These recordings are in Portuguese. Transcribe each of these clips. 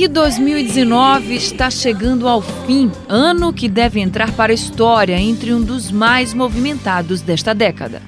E 2019 está chegando ao fim, ano que deve entrar para a história entre um dos mais movimentados desta década.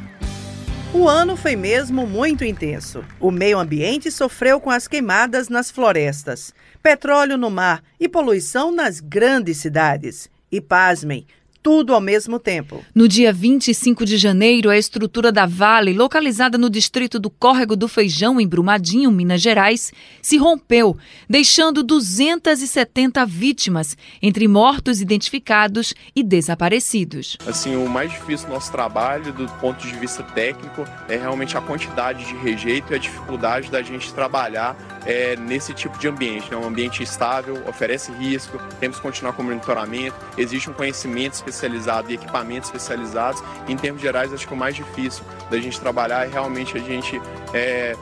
O ano foi mesmo muito intenso. O meio ambiente sofreu com as queimadas nas florestas, petróleo no mar e poluição nas grandes cidades. E pasmem, tudo ao mesmo tempo. No dia 25 de janeiro, a estrutura da Vale, localizada no distrito do Córrego do Feijão, em Brumadinho, Minas Gerais, se rompeu, deixando 270 vítimas, entre mortos identificados e desaparecidos. Assim, o mais difícil do nosso trabalho, do ponto de vista técnico, é realmente a quantidade de rejeito e a dificuldade da gente trabalhar é, nesse tipo de ambiente. Né? Um ambiente estável, oferece risco, temos que continuar com o monitoramento, existe um conhecimento especializado e equipamentos especializados. Em termos gerais, acho que o mais difícil da gente trabalhar é realmente a gente é,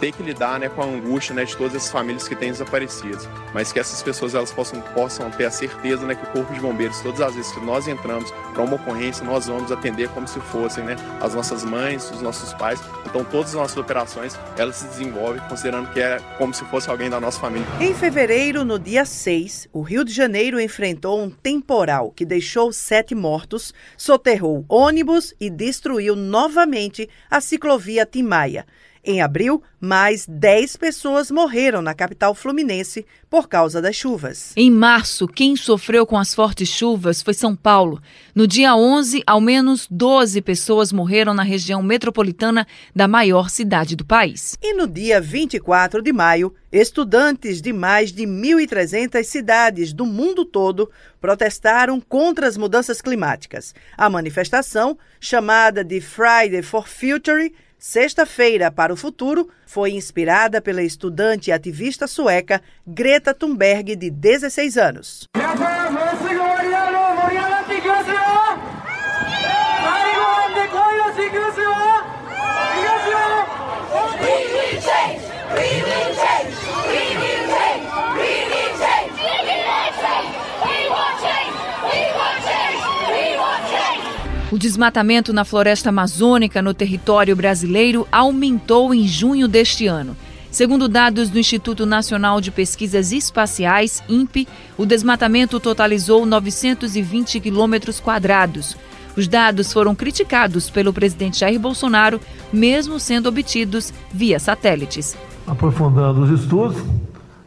ter que lidar né, com a angústia né, de todas essas famílias que têm desaparecidos. Mas que essas pessoas elas possam, possam ter a certeza né, que o Corpo de Bombeiros, todas as vezes que nós entramos para uma ocorrência, nós vamos atender como se fossem né, as nossas mães, os nossos pais. Então todas as nossas operações elas se desenvolvem considerando que é como se fosse alguém da nossa família. Em fevereiro, no dia 6, o Rio de Janeiro enfrentou um temporal que deixou sete mortos, soterrou ônibus e destruiu novamente a ciclovia Timaia. Em abril, mais 10 pessoas morreram na capital fluminense por causa das chuvas. Em março, quem sofreu com as fortes chuvas foi São Paulo. No dia 11, ao menos 12 pessoas morreram na região metropolitana da maior cidade do país. E no dia 24 de maio, estudantes de mais de 1.300 cidades do mundo todo protestaram contra as mudanças climáticas. A manifestação, chamada de Friday for Future, Sexta-feira para o Futuro foi inspirada pela estudante e ativista sueca Greta Thunberg, de 16 anos. O desmatamento na floresta amazônica no território brasileiro aumentou em junho deste ano. Segundo dados do Instituto Nacional de Pesquisas Espaciais, INPE, o desmatamento totalizou 920 quilômetros quadrados. Os dados foram criticados pelo presidente Jair Bolsonaro, mesmo sendo obtidos via satélites. Aprofundando os estudos,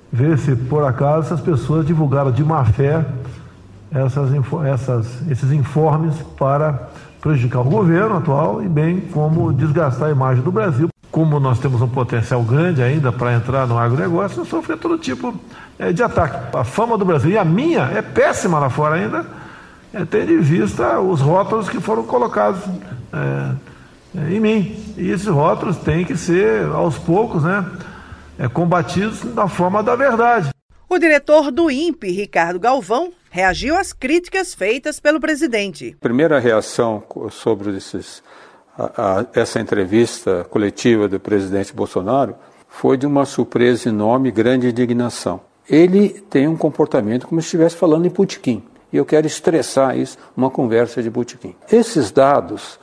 ver se por acaso essas pessoas divulgaram de má fé essas, essas, esses informes para prejudicar o governo atual e bem como desgastar a imagem do Brasil. Como nós temos um potencial grande ainda para entrar no agronegócio, sofrer todo tipo é, de ataque. A fama do Brasil, e a minha, é péssima lá fora ainda, é, tendo em vista os rótulos que foram colocados é, em mim. E esses rótulos têm que ser, aos poucos, né, é, combatidos da forma da verdade. O diretor do INPE, Ricardo Galvão, reagiu às críticas feitas pelo presidente. Primeira reação sobre esses, a, a, essa entrevista coletiva do presidente Bolsonaro foi de uma surpresa enorme e grande indignação. Ele tem um comportamento como se estivesse falando em putiquim. E eu quero estressar isso, uma conversa de butiquim. Esses dados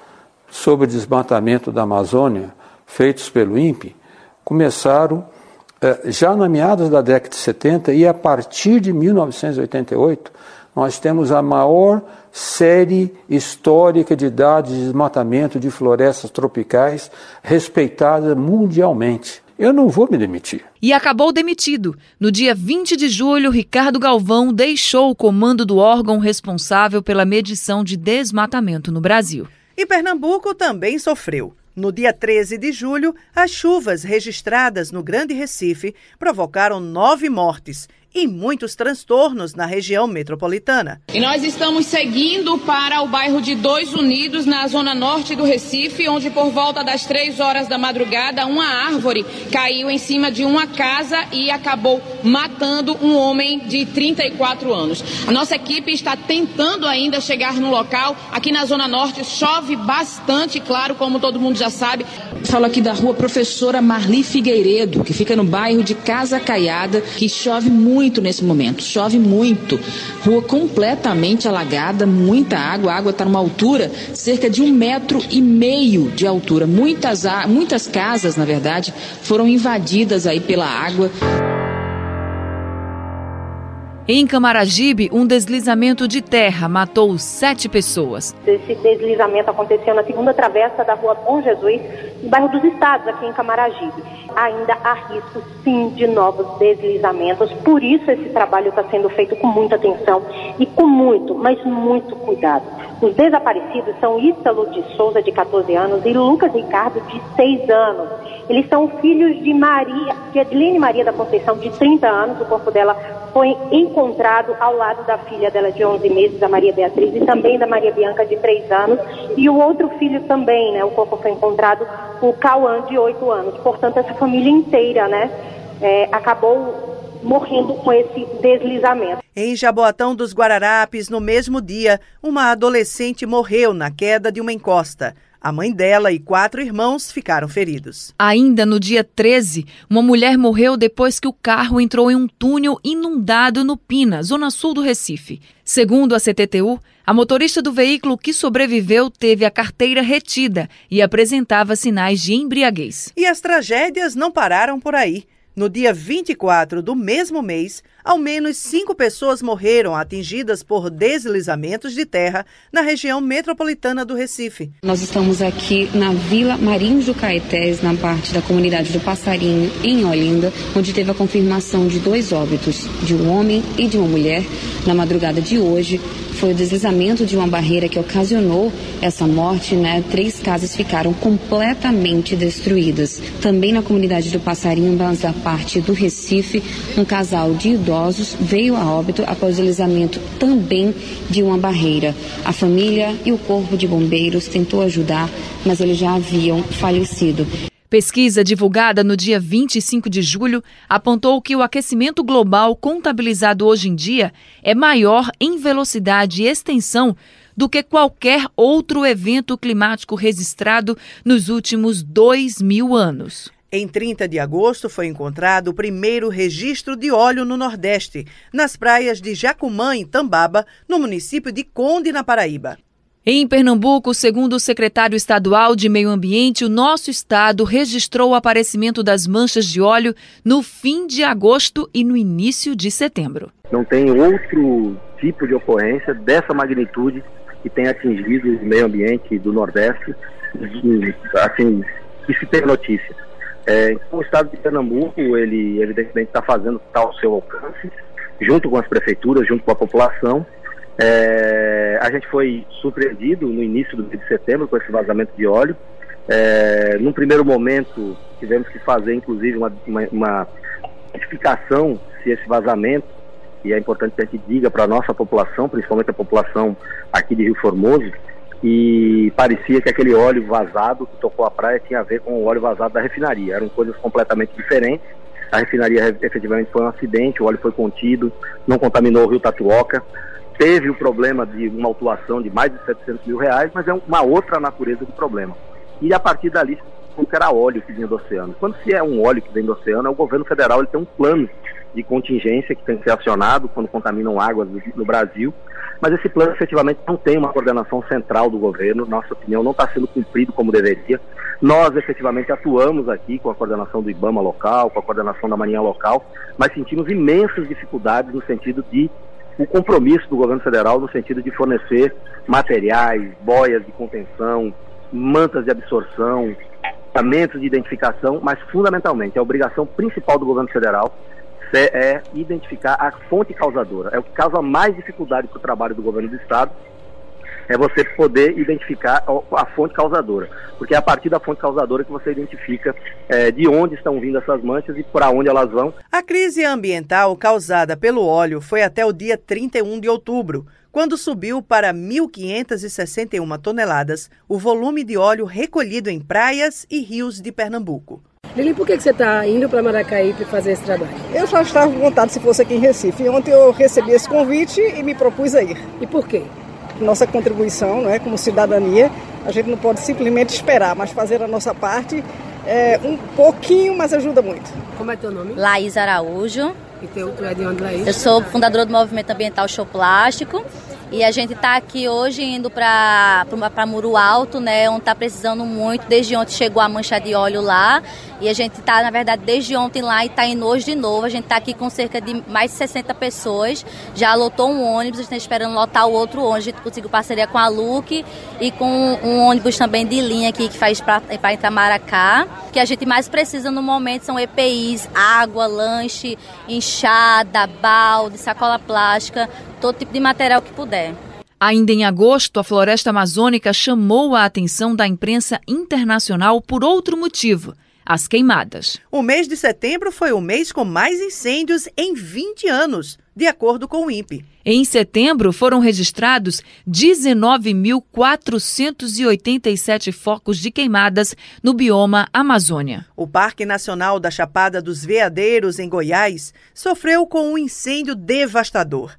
sobre o desmatamento da Amazônia, feitos pelo INPE, começaram já na meados da década de 70 e a partir de 1988, nós temos a maior série histórica de dados de desmatamento de florestas tropicais respeitada mundialmente. Eu não vou me demitir. E acabou demitido. No dia 20 de julho, Ricardo Galvão deixou o comando do órgão responsável pela medição de desmatamento no Brasil. E Pernambuco também sofreu. No dia 13 de julho, as chuvas registradas no Grande Recife provocaram nove mortes e muitos transtornos na região metropolitana. E nós estamos seguindo para o bairro de Dois Unidos, na zona norte do Recife, onde por volta das três horas da madrugada, uma árvore caiu em cima de uma casa e acabou matando um homem de 34 anos. A nossa equipe está tentando ainda chegar no local. Aqui na zona norte chove bastante, claro, como todo mundo já sabe. Falo aqui da rua Professora Marli Figueiredo, que fica no bairro de Casa Caiada, que chove muito muito nesse momento, chove muito. Rua completamente alagada, muita água, a água está numa altura cerca de um metro e meio de altura. Muitas, muitas casas, na verdade, foram invadidas aí pela água. Em Camaragibe, um deslizamento de terra matou sete pessoas. Esse deslizamento aconteceu na segunda travessa da rua Bom Jesus, no bairro dos Estados, aqui em Camaragibe. Ainda há risco, sim, de novos deslizamentos. Por isso, esse trabalho está sendo feito com muita atenção e com muito, mas muito cuidado. Os desaparecidos são Ítalo de Souza, de 14 anos, e Lucas Ricardo, de 6 anos. Eles são filhos de Maria, de Adeline Maria da Conceição, de 30 anos. O corpo dela foi encontrado ao lado da filha dela de 11 meses, a Maria Beatriz, e também da Maria Bianca, de 3 anos. E o outro filho também, né? O corpo foi encontrado, o Cauã, de 8 anos. Portanto, essa família inteira, né? É, acabou morrendo com esse deslizamento. Em Jaboatão dos Guararapes, no mesmo dia, uma adolescente morreu na queda de uma encosta. A mãe dela e quatro irmãos ficaram feridos. Ainda no dia 13, uma mulher morreu depois que o carro entrou em um túnel inundado no Pina, zona sul do Recife. Segundo a CTTU, a motorista do veículo que sobreviveu teve a carteira retida e apresentava sinais de embriaguez. E as tragédias não pararam por aí. No dia 24 do mesmo mês, ao menos cinco pessoas morreram atingidas por deslizamentos de terra na região metropolitana do Recife. Nós estamos aqui na Vila Marinho do Caetés, na parte da comunidade do Passarinho, em Olinda, onde teve a confirmação de dois óbitos, de um homem e de uma mulher, na madrugada de hoje, foi o deslizamento de uma barreira que ocasionou essa morte, né? Três casas ficaram completamente destruídas. Também na comunidade do Passarinho, mas da parte do Recife, um casal de idosos veio a óbito após o deslizamento também de uma barreira. A família e o corpo de bombeiros tentou ajudar, mas eles já haviam falecido. Pesquisa divulgada no dia 25 de julho apontou que o aquecimento global contabilizado hoje em dia é maior em velocidade e extensão do que qualquer outro evento climático registrado nos últimos dois mil anos. Em 30 de agosto foi encontrado o primeiro registro de óleo no Nordeste, nas praias de Jacumã, em Tambaba, no município de Conde, na Paraíba. Em Pernambuco, segundo o secretário estadual de Meio Ambiente, o nosso estado registrou o aparecimento das manchas de óleo no fim de agosto e no início de setembro. Não tem outro tipo de ocorrência dessa magnitude que tenha atingido o meio ambiente do Nordeste, assim, que se tem notícia. É, então, o estado de Pernambuco, ele evidentemente está fazendo o está ao seu alcance, junto com as prefeituras, junto com a população, é, a gente foi surpreendido no início do mês de setembro com esse vazamento de óleo. É, num primeiro momento, tivemos que fazer, inclusive, uma, uma, uma identificação se esse vazamento, e é importante que a gente diga para a nossa população, principalmente a população aqui de Rio Formoso, e parecia que aquele óleo vazado que tocou a praia tinha a ver com o óleo vazado da refinaria. Eram coisas completamente diferentes. A refinaria efetivamente foi um acidente, o óleo foi contido, não contaminou o rio Tatuoca teve o problema de uma autuação de mais de 700 mil reais, mas é uma outra natureza de problema. E a partir dali, que era óleo que vinha do oceano. Quando se é um óleo que vem do oceano, o governo federal ele tem um plano de contingência que tem que ser acionado quando contaminam águas no Brasil, mas esse plano efetivamente não tem uma coordenação central do governo, nossa opinião não está sendo cumprido como deveria. Nós efetivamente atuamos aqui com a coordenação do IBAMA local, com a coordenação da Marinha local, mas sentimos imensas dificuldades no sentido de o compromisso do governo federal no sentido de fornecer materiais, boias de contenção, mantas de absorção, equipamentos de identificação, mas fundamentalmente a obrigação principal do governo federal é, identificar a fonte causadora. É o que causa mais dificuldade para o trabalho do governo do estado é você poder identificar a fonte causadora, porque é a partir da fonte causadora que você identifica é, de onde estão vindo essas manchas e para onde elas vão. A crise ambiental causada pelo óleo foi até o dia 31 de outubro, quando subiu para 1.561 toneladas o volume de óleo recolhido em praias e rios de Pernambuco. Lili, por que você está indo para Maracaí para fazer esse trabalho? Eu já estava com vontade se fosse aqui em Recife. Ontem eu recebi esse convite e me propus a ir. E por quê? nossa contribuição, não é, como cidadania, a gente não pode simplesmente esperar, mas fazer a nossa parte é, um pouquinho, mas ajuda muito. Como é teu nome? Laís Araújo. E teu, tu é de onde, Laís? Eu sou fundadora do Movimento Ambiental Show Plástico E a gente está aqui hoje indo para Muro Alto, né, onde está precisando muito. Desde ontem chegou a mancha de óleo lá. E a gente está, na verdade, desde ontem lá e está indo hoje de novo. A gente está aqui com cerca de mais de 60 pessoas. Já lotou um ônibus, a gente está esperando lotar o outro ônibus. A gente conseguiu parceria com a Luke e com um ônibus também de linha aqui que faz para Itamaracá. O que a gente mais precisa no momento são EPIs, água, lanche, enxada, balde, sacola plástica, todo tipo de material que puder. Ainda em agosto, a floresta amazônica chamou a atenção da imprensa internacional por outro motivo as queimadas. O mês de setembro foi o mês com mais incêndios em 20 anos, de acordo com o INPE. Em setembro, foram registrados 19.487 focos de queimadas no bioma Amazônia. O Parque Nacional da Chapada dos Veadeiros, em Goiás, sofreu com um incêndio devastador.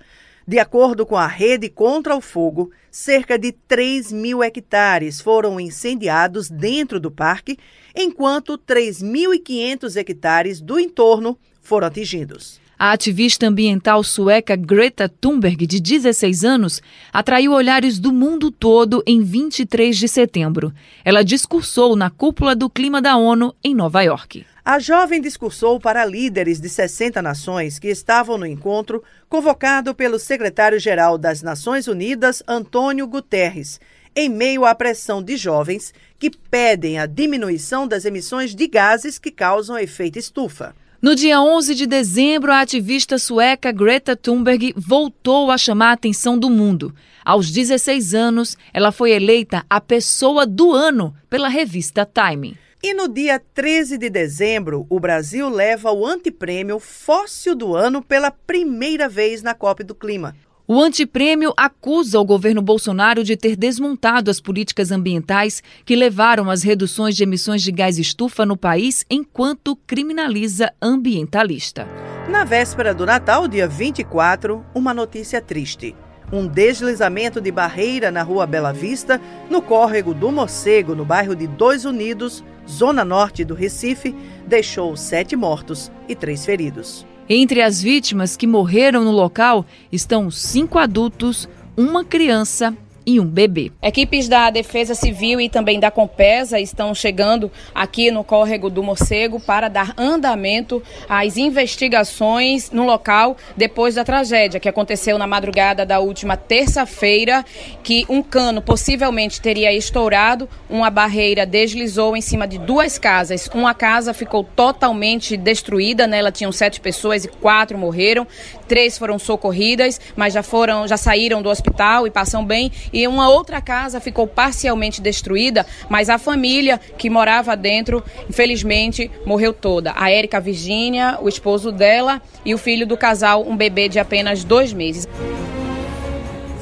De acordo com a Rede Contra o Fogo, cerca de 3 mil hectares foram incendiados dentro do parque, enquanto 3.500 hectares do entorno foram atingidos. A ativista ambiental sueca Greta Thunberg, de 16 anos, atraiu olhares do mundo todo em 23 de setembro. Ela discursou na cúpula do clima da ONU em Nova York. A jovem discursou para líderes de 60 nações que estavam no encontro convocado pelo secretário-geral das Nações Unidas, Antônio Guterres, em meio à pressão de jovens que pedem a diminuição das emissões de gases que causam efeito estufa. No dia 11 de dezembro, a ativista sueca Greta Thunberg voltou a chamar a atenção do mundo. Aos 16 anos, ela foi eleita a pessoa do ano pela revista Time. E no dia 13 de dezembro, o Brasil leva o antiprêmio Fóssil do Ano pela primeira vez na COP do Clima. O antiprêmio acusa o governo Bolsonaro de ter desmontado as políticas ambientais que levaram às reduções de emissões de gás estufa no país enquanto criminaliza ambientalista. Na véspera do Natal, dia 24, uma notícia triste. Um deslizamento de barreira na rua Bela Vista, no córrego do Morcego, no bairro de Dois Unidos, zona norte do Recife, deixou sete mortos e três feridos. Entre as vítimas que morreram no local estão cinco adultos, uma criança e um bebê. Equipes da Defesa Civil e também da Compesa estão chegando aqui no córrego do Morcego para dar andamento às investigações no local depois da tragédia que aconteceu na madrugada da última terça-feira, que um cano possivelmente teria estourado, uma barreira deslizou em cima de duas casas. Uma casa ficou totalmente destruída, nela tinham sete pessoas e quatro morreram, três foram socorridas, mas já foram, já saíram do hospital e passam bem e uma outra casa ficou parcialmente destruída, mas a família que morava dentro, infelizmente, morreu toda. A Érica Virgínia, o esposo dela e o filho do casal, um bebê de apenas dois meses.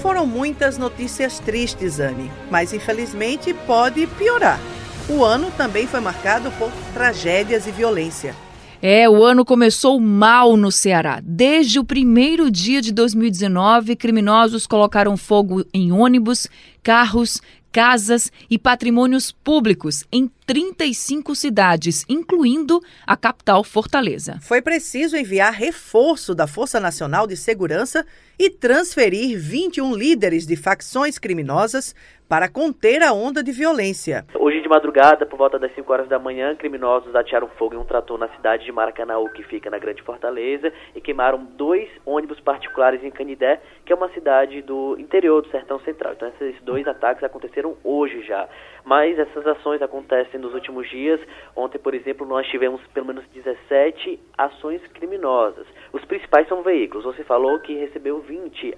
Foram muitas notícias tristes, Anne, mas infelizmente pode piorar. O ano também foi marcado por tragédias e violência. É, o ano começou mal no Ceará. Desde o primeiro dia de 2019, criminosos colocaram fogo em ônibus, carros, casas e patrimônios públicos em 35 cidades, incluindo a capital Fortaleza. Foi preciso enviar reforço da Força Nacional de Segurança e transferir 21 líderes de facções criminosas para conter a onda de violência. Hoje de madrugada, por volta das 5 horas da manhã, criminosos atearam fogo em um trator na cidade de Maracanaú, que fica na Grande Fortaleza, e queimaram dois ônibus particulares em Canidé, que é uma cidade do interior do Sertão Central. Então esses dois ataques aconteceram hoje já. Mas essas ações acontecem nos últimos dias. Ontem, por exemplo, nós tivemos pelo menos 17 ações criminosas. Os principais são veículos. Você falou que recebeu 20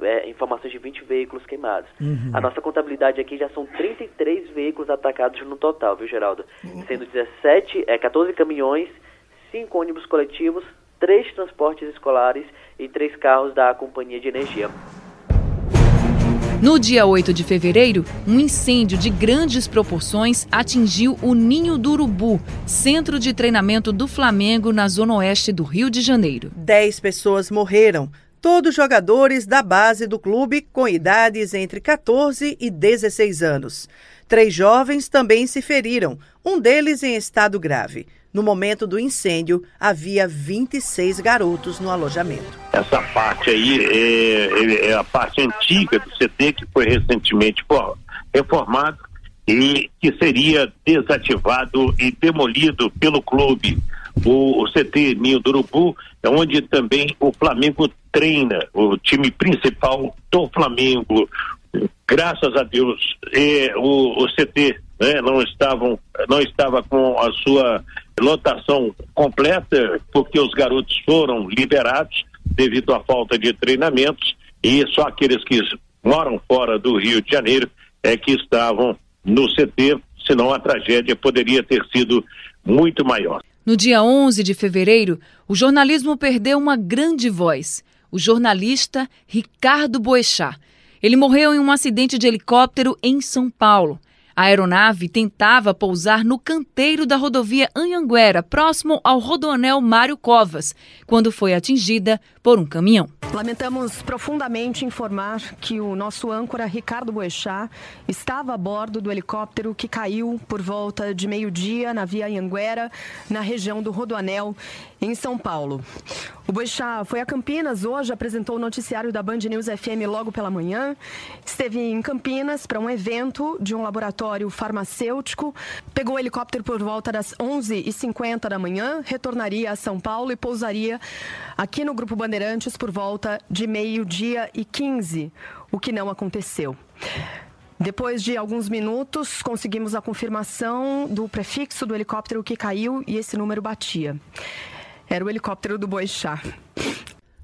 é, informações de 20 veículos queimados. Uhum. A nossa contabilidade aqui já são 33 veículos atacados no total, viu, Geraldo? Uhum. Sendo 17, é, 14 caminhões, 5 ônibus coletivos, 3 transportes escolares e 3 carros da Companhia de Energia. No dia 8 de fevereiro, um incêndio de grandes proporções atingiu o Ninho do Urubu, centro de treinamento do Flamengo na zona oeste do Rio de Janeiro. Dez pessoas morreram, todos jogadores da base do clube com idades entre 14 e 16 anos. Três jovens também se feriram, um deles em estado grave. No momento do incêndio, havia 26 garotos no alojamento. Essa parte aí é, é a parte antiga do CT que foi recentemente reformado e que seria desativado e demolido pelo clube. O, o CT Ninho do Urubu é onde também o Flamengo treina, o time principal do Flamengo. Graças a Deus, e o, o CT né, não estavam, não estava com a sua lotação completa, porque os garotos foram liberados devido à falta de treinamentos e só aqueles que moram fora do Rio de Janeiro é que estavam no CT, senão a tragédia poderia ter sido muito maior. No dia 11 de fevereiro, o jornalismo perdeu uma grande voz, o jornalista Ricardo Boechat. Ele morreu em um acidente de helicóptero em São Paulo. A aeronave tentava pousar no canteiro da rodovia Anhanguera, próximo ao rodoanel Mário Covas, quando foi atingida por um caminhão. Lamentamos profundamente informar que o nosso âncora Ricardo Boechat estava a bordo do helicóptero que caiu por volta de meio-dia na via Anhanguera, na região do Rodoanel, em São Paulo. O Boechat foi a Campinas hoje, apresentou o noticiário da Band News FM logo pela manhã. Esteve em Campinas para um evento de um laboratório farmacêutico. Pegou o helicóptero por volta das 11h50 da manhã, retornaria a São Paulo e pousaria aqui no Grupo Bandeirantes por volta de meio-dia e 15, o que não aconteceu. Depois de alguns minutos, conseguimos a confirmação do prefixo do helicóptero que caiu e esse número batia. Era o helicóptero do Boixá.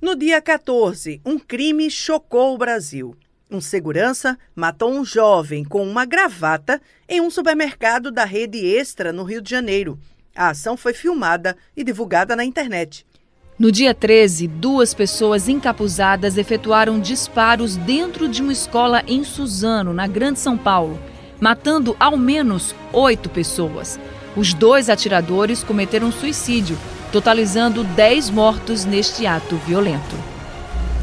No dia 14, um crime chocou o Brasil. Um segurança matou um jovem com uma gravata em um supermercado da rede Extra, no Rio de Janeiro. A ação foi filmada e divulgada na internet. No dia 13, duas pessoas encapuzadas efetuaram disparos dentro de uma escola em Suzano, na Grande São Paulo, matando ao menos oito pessoas. Os dois atiradores cometeram suicídio totalizando 10 mortos neste ato violento.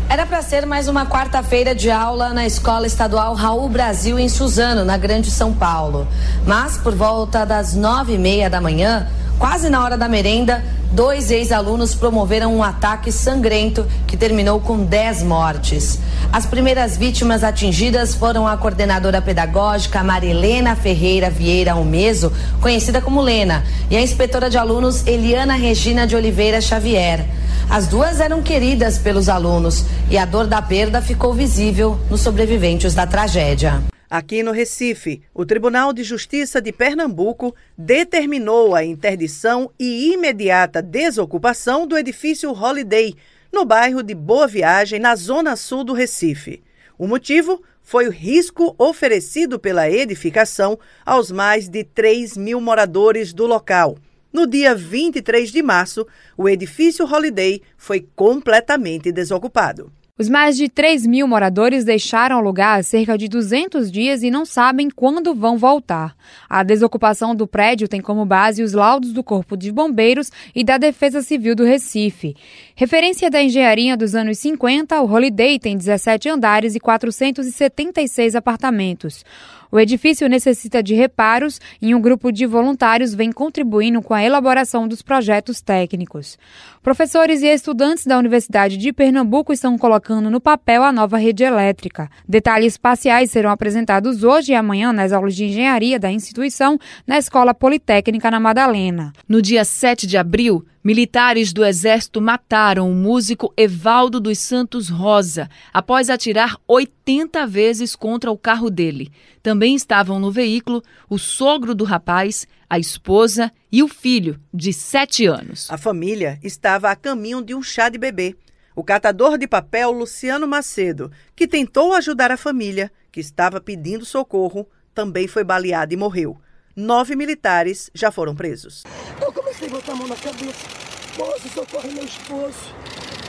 Era para ser mais uma quarta-feira de aula na Escola Estadual Raul Brasil, em Suzano, na Grande São Paulo. Mas, por volta das nove e meia da manhã, quase na hora da merenda, dois ex-alunos promoveram um ataque sangrento que terminou com 10 mortes. As primeiras vítimas atingidas foram a coordenadora pedagógica Marilena Ferreira Vieira Almeso, conhecida como Lena, e a inspetora de alunos Eliana Regina de Oliveira Xavier. As duas eram queridas pelos alunos e a dor da perda ficou visível nos sobreviventes da tragédia. Aqui no Recife, o Tribunal de Justiça de Pernambuco determinou a interdição e imediata desocupação do edifício Holiday, no bairro de Boa Viagem, na zona sul do Recife. O motivo foi o risco oferecido pela edificação aos mais de 3 mil moradores do local. No dia 23 de março, o edifício Holiday foi completamente desocupado. Os mais de 3 mil moradores deixaram o lugar há cerca de 200 dias e não sabem quando vão voltar. A desocupação do prédio tem como base os laudos do Corpo de Bombeiros e da Defesa Civil do Recife. Referência da engenharia dos anos 50, o Holiday tem 17 andares e 476 apartamentos. O edifício necessita de reparos e um grupo de voluntários vem contribuindo com a elaboração dos projetos técnicos. Professores e estudantes da Universidade de Pernambuco estão colocando no papel a nova rede elétrica. Detalhes parciais serão apresentados hoje e amanhã nas aulas de engenharia da instituição na Escola Politécnica na Madalena. No dia 7 de abril, Militares do Exército mataram o músico Evaldo dos Santos Rosa após atirar 80 vezes contra o carro dele. Também estavam no veículo o sogro do rapaz, a esposa e o filho, de 7 anos. A família estava a caminho de um chá de bebê. O catador de papel Luciano Macedo, que tentou ajudar a família, que estava pedindo socorro, também foi baleado e morreu. Nove militares já foram presos. Eu comecei a botar a mão na cabeça. Moço, socorre meu esposo.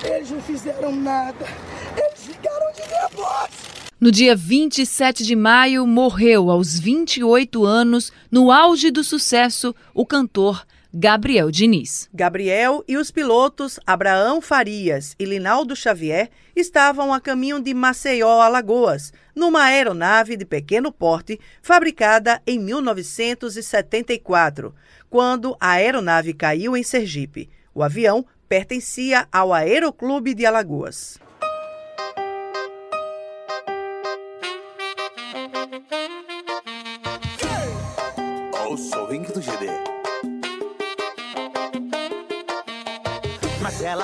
Eles não fizeram nada. Eles ficaram de nervosos. No dia 27 de maio, morreu aos 28 anos, no auge do sucesso, o cantor Gabriel Diniz. Gabriel e os pilotos Abraão Farias e Linaldo Xavier estavam a caminho de Maceió, Alagoas, numa aeronave de pequeno porte fabricada em 1974, quando a aeronave caiu em Sergipe. O avião pertencia ao Aeroclube de Alagoas.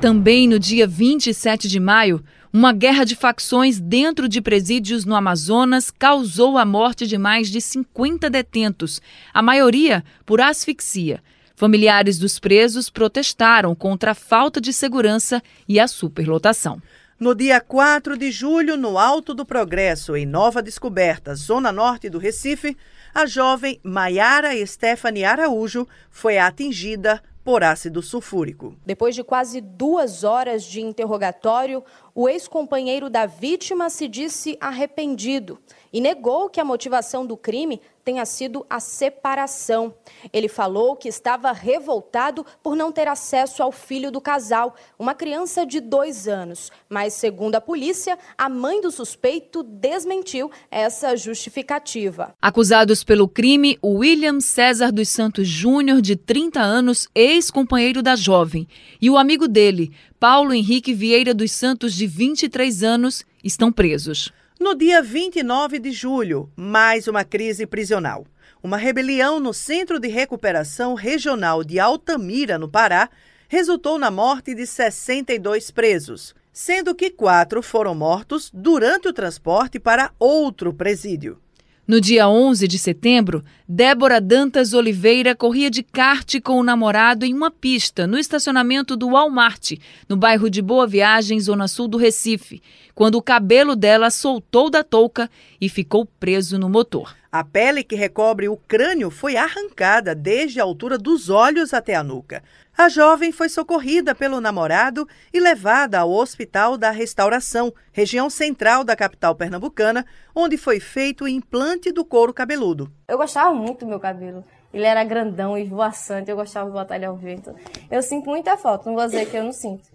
Também no dia 27 de maio, uma guerra de facções dentro de presídios no Amazonas causou a morte de mais de 50 detentos, a maioria por asfixia. Familiares dos presos protestaram contra a falta de segurança e a superlotação. No dia 4 de julho, no Alto do Progresso, em Nova Descoberta, zona norte do Recife, a jovem Maiara Stephanie Araújo foi atingida por ácido sulfúrico. Depois de quase duas horas de interrogatório, o ex-companheiro da vítima se disse arrependido e negou que a motivação do crime tenha sido a separação. Ele falou que estava revoltado por não ter acesso ao filho do casal, uma criança de dois anos. Mas, segundo a polícia, a mãe do suspeito desmentiu essa justificativa. Acusados pelo crime, William César dos Santos Júnior, de 30 anos, ex-companheiro da jovem, e o amigo dele, Paulo Henrique Vieira dos Santos, de 23 anos, estão presos. No dia 29 de julho, mais uma crise prisional. Uma rebelião no Centro de Recuperação Regional de Altamira, no Pará, resultou na morte de 62 presos, sendo que quatro foram mortos durante o transporte para outro presídio. No dia 11 de setembro, Débora Dantas Oliveira corria de kart com o namorado em uma pista no estacionamento do Walmart, no bairro de Boa Viagem, zona sul do Recife, quando o cabelo dela soltou da touca e ficou preso no motor. A pele que recobre o crânio foi arrancada desde a altura dos olhos até a nuca. A jovem foi socorrida pelo namorado e levada ao Hospital da Restauração, região central da capital pernambucana, onde foi feito o implante do couro cabeludo. Eu gostava muito do meu cabelo. Ele era grandão e voaçante, eu gostava de botar ele ao vento. Eu sinto muita falta, não vou dizer que eu não sinto.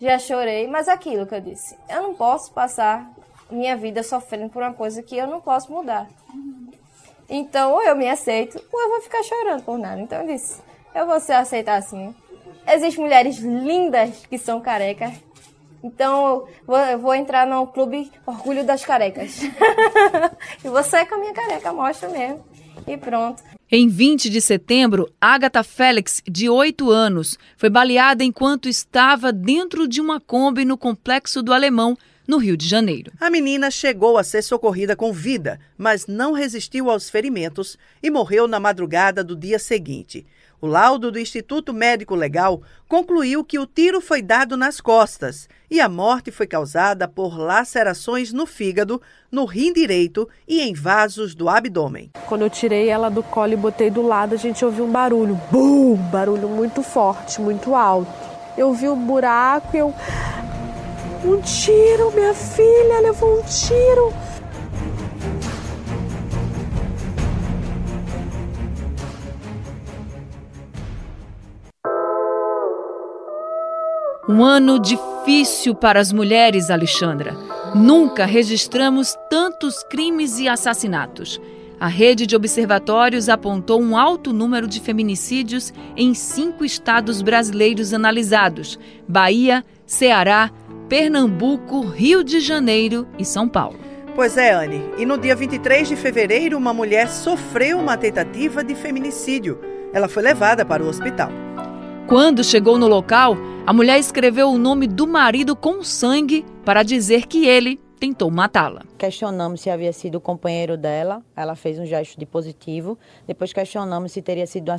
Já chorei, mas aquilo que eu disse, eu não posso passar minha vida sofrendo por uma coisa que eu não posso mudar. Então, ou eu me aceito, ou eu vou ficar chorando por nada. Então, eu disse, eu vou ser aceitar assim. Existem mulheres lindas que são carecas. Então, eu vou, entrar no clube Orgulho das Carecas. e você com a minha careca, mostra mesmo. E pronto. Em 20 de setembro, Agatha Félix, de 8 anos, foi baleada enquanto estava dentro de uma Kombi no Complexo do Alemão, no Rio de Janeiro. A menina chegou a ser socorrida com vida, mas não resistiu aos ferimentos e morreu na madrugada do dia seguinte. O laudo do Instituto Médico Legal concluiu que o tiro foi dado nas costas e a morte foi causada por lacerações no fígado, no rim direito e em vasos do abdômen. Quando eu tirei ela do colo e botei do lado, a gente ouviu um barulho, bum, barulho muito forte, muito alto. Eu vi o um buraco e eu um tiro, minha filha levou um tiro. Um ano difícil para as mulheres, Alexandra. Nunca registramos tantos crimes e assassinatos. A rede de observatórios apontou um alto número de feminicídios em cinco estados brasileiros analisados: Bahia, Ceará, Pernambuco, Rio de Janeiro e São Paulo. Pois é, Anne. E no dia 23 de fevereiro, uma mulher sofreu uma tentativa de feminicídio. Ela foi levada para o hospital. Quando chegou no local, a mulher escreveu o nome do marido com sangue para dizer que ele tentou matá-la. Questionamos se havia sido o companheiro dela, ela fez um gesto de positivo. Depois questionamos se teria sido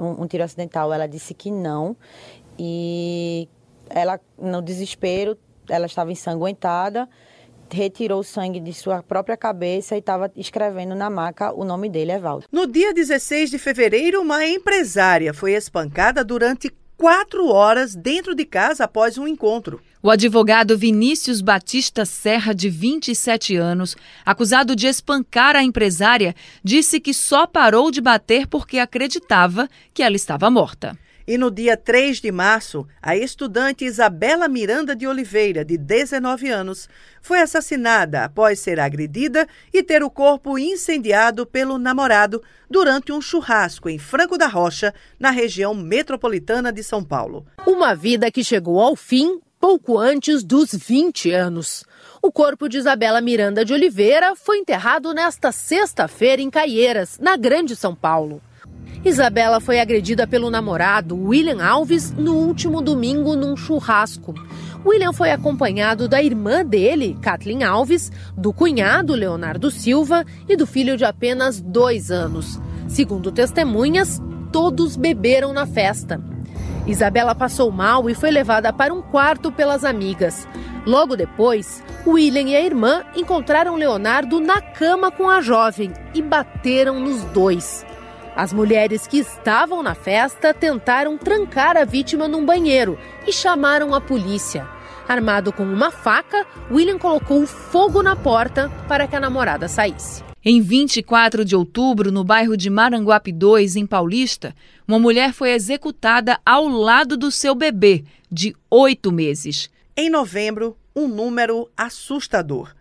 um, um tiro acidental, ela disse que não. E ela, no desespero, ela estava ensanguentada retirou o sangue de sua própria cabeça e estava escrevendo na maca o nome dele, Evaldo. No dia 16 de fevereiro, uma empresária foi espancada durante quatro horas dentro de casa após um encontro. O advogado Vinícius Batista Serra, de 27 anos, acusado de espancar a empresária, disse que só parou de bater porque acreditava que ela estava morta. E no dia 3 de março, a estudante Isabela Miranda de Oliveira, de 19 anos, foi assassinada após ser agredida e ter o corpo incendiado pelo namorado durante um churrasco em Franco da Rocha, na região metropolitana de São Paulo. Uma vida que chegou ao fim pouco antes dos 20 anos. O corpo de Isabela Miranda de Oliveira foi enterrado nesta sexta-feira em Caieiras, na Grande São Paulo. Isabela foi agredida pelo namorado William Alves no último domingo num churrasco. William foi acompanhado da irmã dele, Kathleen Alves, do cunhado Leonardo Silva e do filho de apenas dois anos. Segundo testemunhas, todos beberam na festa. Isabela passou mal e foi levada para um quarto pelas amigas. Logo depois, William e a irmã encontraram Leonardo na cama com a jovem e bateram nos dois. As mulheres que estavam na festa tentaram trancar a vítima num banheiro e chamaram a polícia. Armado com uma faca, William colocou fogo na porta para que a namorada saísse. Em 24 de outubro, no bairro de Maranguape 2, em Paulista, uma mulher foi executada ao lado do seu bebê, de oito meses. Em novembro, um número assustador.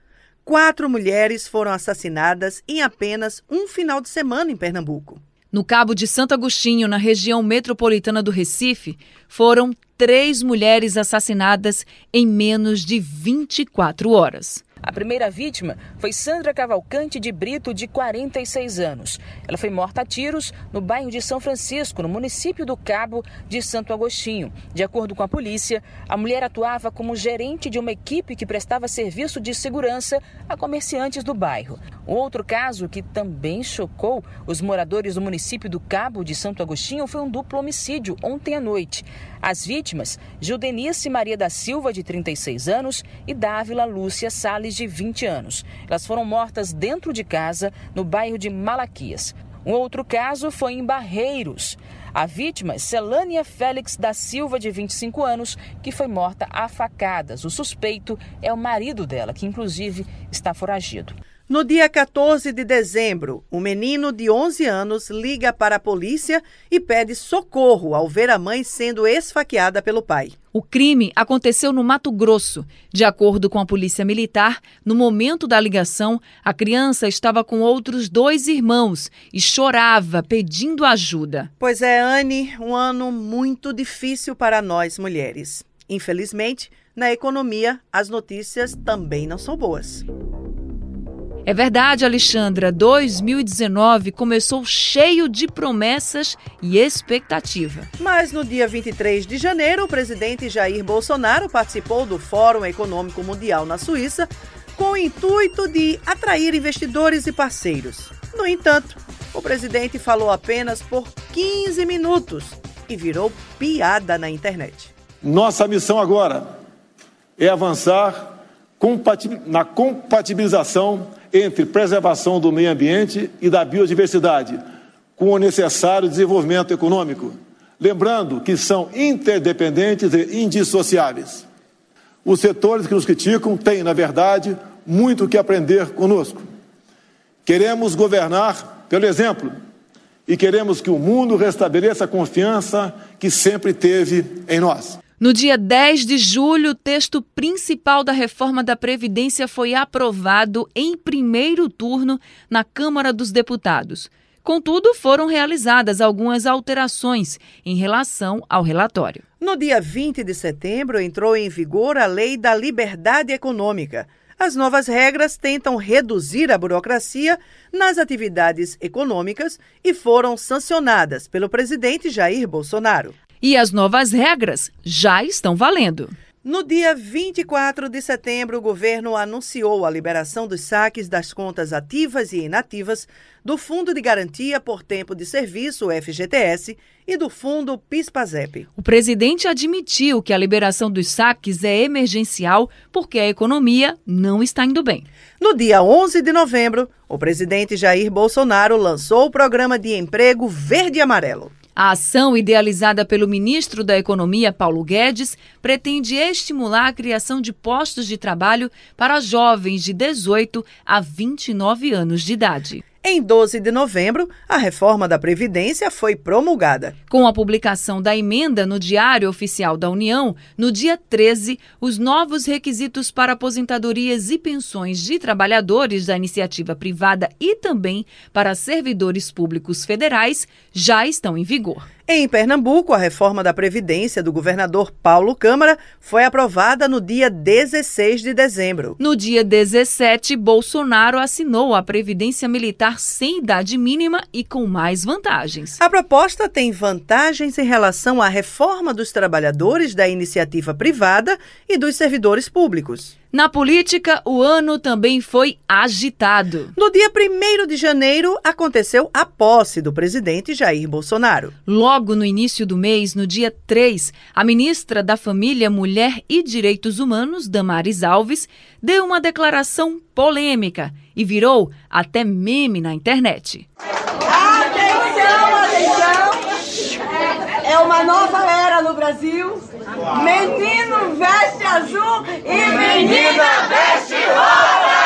Quatro mulheres foram assassinadas em apenas um final de semana em Pernambuco. No Cabo de Santo Agostinho, na região metropolitana do Recife, foram três mulheres assassinadas em menos de 24 horas. A primeira vítima foi Sandra Cavalcante de Brito, de 46 anos. Ela foi morta a tiros no bairro de São Francisco, no município do Cabo de Santo Agostinho. De acordo com a polícia, a mulher atuava como gerente de uma equipe que prestava serviço de segurança a comerciantes do bairro. O outro caso que também chocou os moradores do município do Cabo de Santo Agostinho foi um duplo homicídio ontem à noite. As vítimas, Judenice Maria da Silva, de 36 anos, e Dávila Lúcia Sales, de 20 anos. Elas foram mortas dentro de casa, no bairro de Malaquias. Um outro caso foi em Barreiros. A vítima, Celânia Félix da Silva, de 25 anos, que foi morta a facadas. O suspeito é o marido dela, que inclusive está foragido. No dia 14 de dezembro, um menino de 11 anos liga para a polícia e pede socorro ao ver a mãe sendo esfaqueada pelo pai. O crime aconteceu no Mato Grosso. De acordo com a Polícia Militar, no momento da ligação, a criança estava com outros dois irmãos e chorava pedindo ajuda. Pois é, Anne, um ano muito difícil para nós mulheres. Infelizmente, na economia, as notícias também não são boas. É verdade, Alexandra, 2019 começou cheio de promessas e expectativa. Mas no dia 23 de janeiro, o presidente Jair Bolsonaro participou do Fórum Econômico Mundial na Suíça com o intuito de atrair investidores e parceiros. No entanto, o presidente falou apenas por 15 minutos e virou piada na internet. Nossa missão agora é avançar na compatibilização entre preservação do meio ambiente e da biodiversidade, com o necessário desenvolvimento econômico, lembrando que são interdependentes e indissociáveis. Os setores que nos criticam têm, na verdade, muito que aprender conosco. Queremos governar pelo exemplo e queremos que o mundo restabeleça a confiança que sempre teve em nós. No dia 10 de julho, o texto principal da reforma da Previdência foi aprovado em primeiro turno na Câmara dos Deputados. Contudo, foram realizadas algumas alterações em relação ao relatório. No dia 20 de setembro, entrou em vigor a Lei da Liberdade Econômica. As novas regras tentam reduzir a burocracia nas atividades econômicas e foram sancionadas pelo presidente Jair Bolsonaro. E as novas regras já estão valendo. No dia 24 de setembro, o governo anunciou a liberação dos saques das contas ativas e inativas do Fundo de Garantia por Tempo de Serviço, FGTS, e do Fundo PIS/PASEP. O presidente admitiu que a liberação dos saques é emergencial porque a economia não está indo bem. No dia 11 de novembro, o presidente Jair Bolsonaro lançou o programa de emprego Verde e Amarelo. A ação, idealizada pelo ministro da Economia, Paulo Guedes, pretende estimular a criação de postos de trabalho para jovens de 18 a 29 anos de idade. Em 12 de novembro, a reforma da Previdência foi promulgada. Com a publicação da emenda no Diário Oficial da União, no dia 13, os novos requisitos para aposentadorias e pensões de trabalhadores da iniciativa privada e também para servidores públicos federais já estão em vigor. Em Pernambuco, a reforma da Previdência do governador Paulo Câmara foi aprovada no dia 16 de dezembro. No dia 17, Bolsonaro assinou a Previdência Militar sem idade mínima e com mais vantagens. A proposta tem vantagens em relação à reforma dos trabalhadores da iniciativa privada e dos servidores públicos. Na política, o ano também foi agitado. No dia 1 de janeiro, aconteceu a posse do presidente Jair Bolsonaro. Logo no início do mês, no dia 3, a ministra da Família, Mulher e Direitos Humanos, Damares Alves, deu uma declaração polêmica e virou até meme na internet. Atenção, atenção! É uma nova era no Brasil. Menino veste azul e menina veste rosa!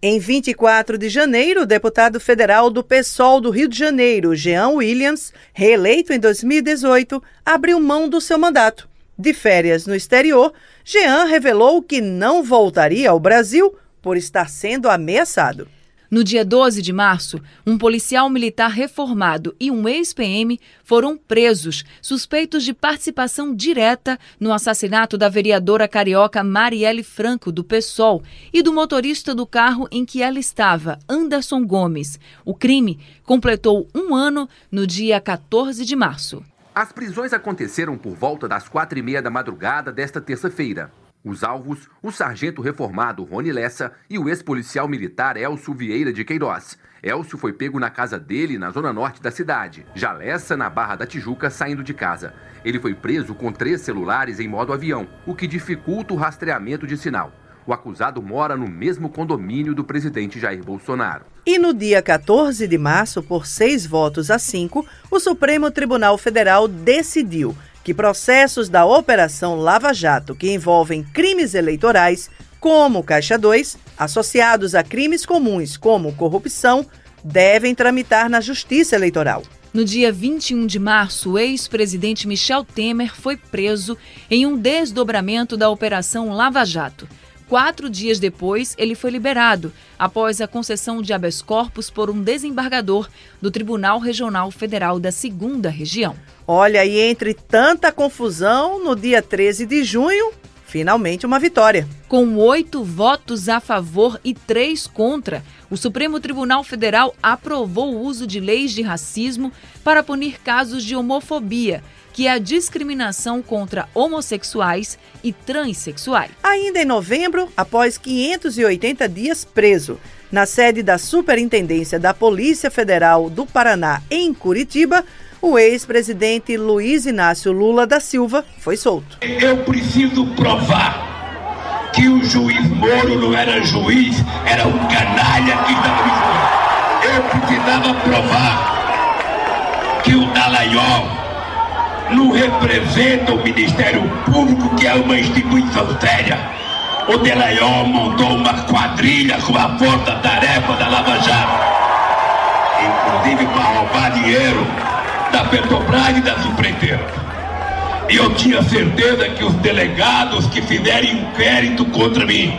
Em 24 de janeiro, o deputado federal do PSOL do Rio de Janeiro, Jean Williams, reeleito em 2018, abriu mão do seu mandato. De férias no exterior, Jean revelou que não voltaria ao Brasil por estar sendo ameaçado. No dia 12 de março, um policial militar reformado e um ex-PM foram presos, suspeitos de participação direta no assassinato da vereadora carioca Marielle Franco, do PSOL, e do motorista do carro em que ela estava, Anderson Gomes. O crime completou um ano no dia 14 de março. As prisões aconteceram por volta das quatro e meia da madrugada desta terça-feira. Os alvos, o sargento reformado Rony Lessa e o ex-policial militar Elcio Vieira de Queiroz. Elcio foi pego na casa dele, na zona norte da cidade. Já Lessa, na Barra da Tijuca, saindo de casa. Ele foi preso com três celulares em modo avião, o que dificulta o rastreamento de sinal. O acusado mora no mesmo condomínio do presidente Jair Bolsonaro. E no dia 14 de março, por seis votos a cinco, o Supremo Tribunal Federal decidiu que processos da Operação Lava Jato que envolvem crimes eleitorais, como Caixa 2, associados a crimes comuns como corrupção, devem tramitar na Justiça Eleitoral. No dia 21 de março, o ex-presidente Michel Temer foi preso em um desdobramento da Operação Lava Jato. Quatro dias depois, ele foi liberado, após a concessão de habeas corpus por um desembargador do Tribunal Regional Federal da Segunda Região. Olha, e entre tanta confusão, no dia 13 de junho, finalmente uma vitória. Com oito votos a favor e três contra, o Supremo Tribunal Federal aprovou o uso de leis de racismo para punir casos de homofobia que é a discriminação contra homossexuais e transexuais. Ainda em novembro, após 580 dias preso, na sede da Superintendência da Polícia Federal do Paraná, em Curitiba, o ex-presidente Luiz Inácio Lula da Silva foi solto. Eu preciso provar que o juiz Moro não era juiz, era um canalha que estava me Eu precisava provar que o Dallagnol não representa o Ministério Público, que é uma instituição séria. O Delayol montou uma quadrilha com a força-tarefa da Lava Jato, inclusive para roubar dinheiro da Petrobras e das empreiteiras. E eu tinha certeza que os delegados que fizeram inquérito contra mim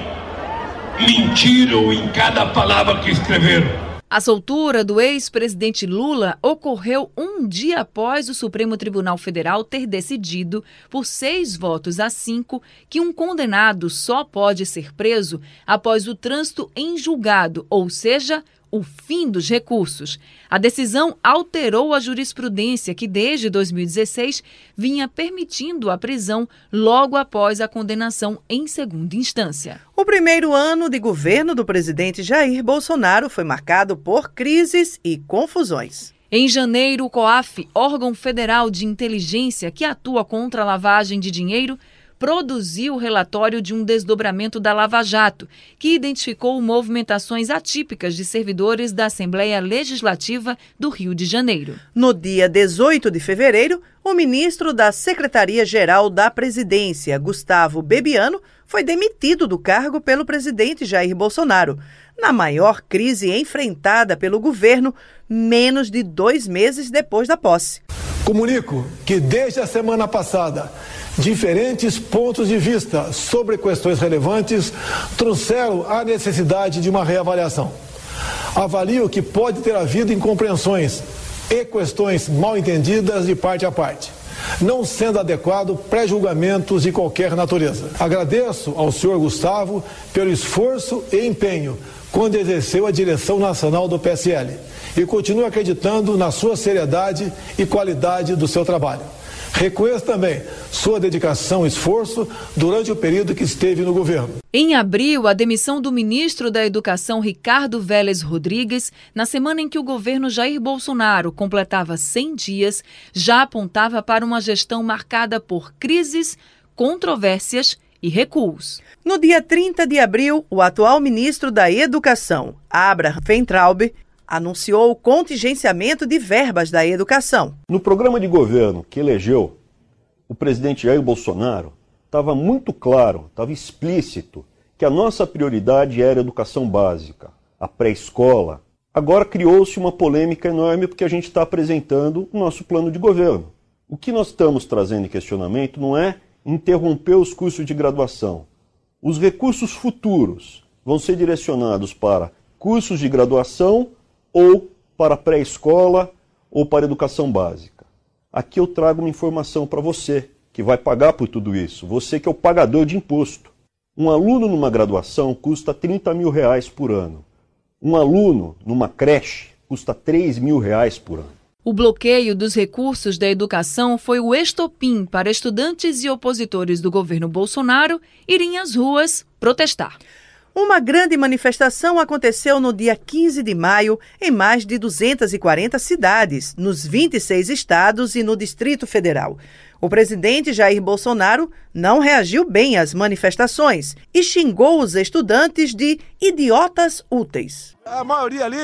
mentiram em cada palavra que escreveram. A soltura do ex-presidente Lula ocorreu um dia após o Supremo Tribunal Federal ter decidido, por seis votos a cinco, que um condenado só pode ser preso após o trânsito em julgado, ou seja, o fim dos recursos. A decisão alterou a jurisprudência que, desde 2016, vinha permitindo a prisão logo após a condenação em segunda instância. O primeiro ano de governo do presidente Jair Bolsonaro foi marcado por crises e confusões. Em janeiro, o COAF, órgão federal de inteligência que atua contra a lavagem de dinheiro, produziu o relatório de um desdobramento da Lava Jato, que identificou movimentações atípicas de servidores da Assembleia Legislativa do Rio de Janeiro. No dia 18 de fevereiro, o ministro da Secretaria-Geral da Presidência, Gustavo Bebiano, foi demitido do cargo pelo presidente Jair Bolsonaro, na maior crise enfrentada pelo governo menos de dois meses depois da posse. Comunico que desde a semana passada diferentes pontos de vista sobre questões relevantes trouxeram a necessidade de uma reavaliação. Avalio que pode ter havido incompreensões e questões mal entendidas de parte a parte, não sendo adequado pré-julgamentos de qualquer natureza. Agradeço ao senhor Gustavo pelo esforço e empenho quando exerceu a direção nacional do PSL e continuo acreditando na sua seriedade e qualidade do seu trabalho. Reconheço também sua dedicação e esforço durante o período que esteve no governo. Em abril, a demissão do ministro da Educação Ricardo Vélez Rodrigues, na semana em que o governo Jair Bolsonaro completava 100 dias, já apontava para uma gestão marcada por crises, controvérsias e recuos. No dia 30 de abril, o atual ministro da Educação, Abraham Fentraub, anunciou o contingenciamento de verbas da educação. No programa de governo que elegeu o presidente Jair Bolsonaro, estava muito claro, estava explícito que a nossa prioridade era a educação básica, a pré-escola. Agora criou-se uma polêmica enorme porque a gente está apresentando o nosso plano de governo. O que nós estamos trazendo em questionamento não é interromper os cursos de graduação. Os recursos futuros vão ser direcionados para cursos de graduação ou para pré-escola ou para educação básica. Aqui eu trago uma informação para você que vai pagar por tudo isso, você que é o pagador de imposto. Um aluno numa graduação custa 30 mil reais por ano. Um aluno numa creche custa 3 mil reais por ano. O bloqueio dos recursos da educação foi o estopim para estudantes e opositores do governo Bolsonaro irem às ruas protestar. Uma grande manifestação aconteceu no dia 15 de maio em mais de 240 cidades, nos 26 estados e no Distrito Federal. O presidente Jair Bolsonaro não reagiu bem às manifestações e xingou os estudantes de idiotas úteis. A maioria ali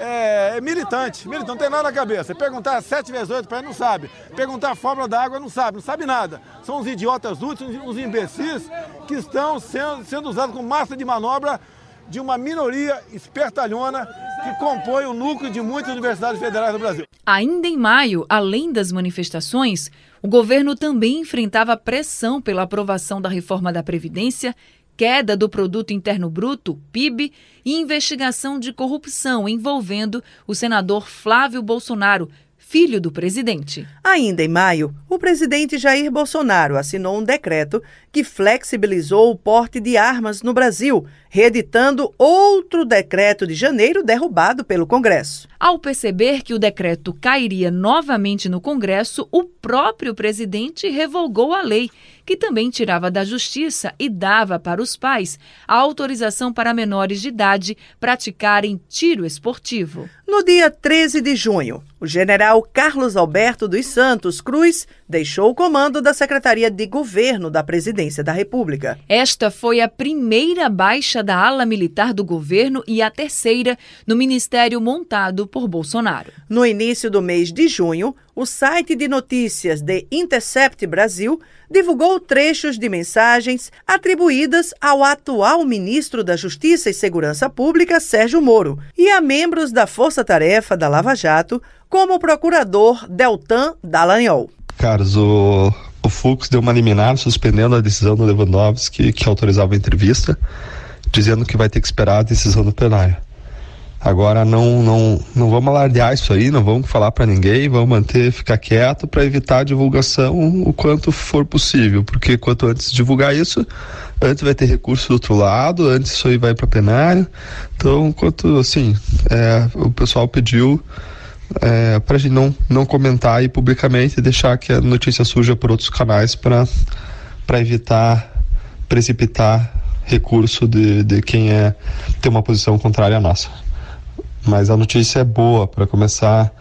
é, é, militante. Militante, não tem nada na cabeça. Perguntar 7 vezes 8 para ele não sabe. Perguntar a fórmula da água não sabe, não sabe nada. São os idiotas úteis, os imbecis que estão sendo, sendo usados como massa de manobra de uma minoria espertalhona que compõe o núcleo de muitas universidades federais do Brasil. Ainda em maio, além das manifestações, o governo também enfrentava pressão pela aprovação da reforma da Previdência queda do produto interno bruto, PIB, e investigação de corrupção envolvendo o senador Flávio Bolsonaro, filho do presidente. Ainda em maio, o presidente Jair Bolsonaro assinou um decreto que flexibilizou o porte de armas no Brasil, reeditando outro decreto de janeiro derrubado pelo Congresso. Ao perceber que o decreto cairia novamente no Congresso, o próprio presidente revogou a lei, que também tirava da Justiça e dava para os pais a autorização para menores de idade praticarem tiro esportivo. No dia 13 de junho, o general Carlos Alberto dos Santos Cruz deixou o comando da Secretaria de Governo da Presidência da República. Esta foi a primeira baixa da ala militar do governo e a terceira no ministério montado por Bolsonaro. No início do mês de junho, o site de notícias The Intercept Brasil divulgou trechos de mensagens atribuídas ao atual ministro da Justiça e Segurança Pública, Sérgio Moro, e a membros da Força Tarefa da Lava Jato, como o procurador Deltan Dallagnol. Carlos, o, o Fux deu uma liminar suspendendo a decisão do Lewandowski que autorizava a entrevista, dizendo que vai ter que esperar a decisão do plenário. Agora não, não, não vamos alardear isso aí, não vamos falar para ninguém, vamos manter, ficar quieto para evitar a divulgação o quanto for possível, porque quanto antes divulgar isso, antes vai ter recurso do outro lado, antes isso aí vai para plenário. Então, quanto assim, é, o pessoal pediu é, para a gente não, não comentar aí publicamente e deixar que a notícia suja por outros canais para evitar precipitar recurso de, de quem é tem uma posição contrária à nossa. Mas a notícia é boa para começar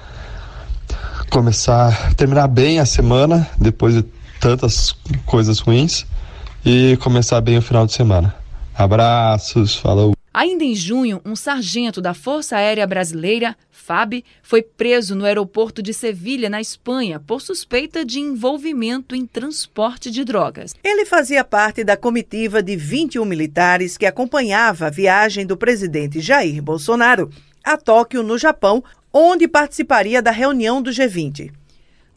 começar terminar bem a semana depois de tantas coisas ruins e começar bem o final de semana. Abraços, falou. Ainda em junho, um sargento da Força Aérea Brasileira, FAB, foi preso no aeroporto de Sevilha, na Espanha, por suspeita de envolvimento em transporte de drogas. Ele fazia parte da comitiva de 21 militares que acompanhava a viagem do presidente Jair Bolsonaro a Tóquio, no Japão, onde participaria da reunião do G20.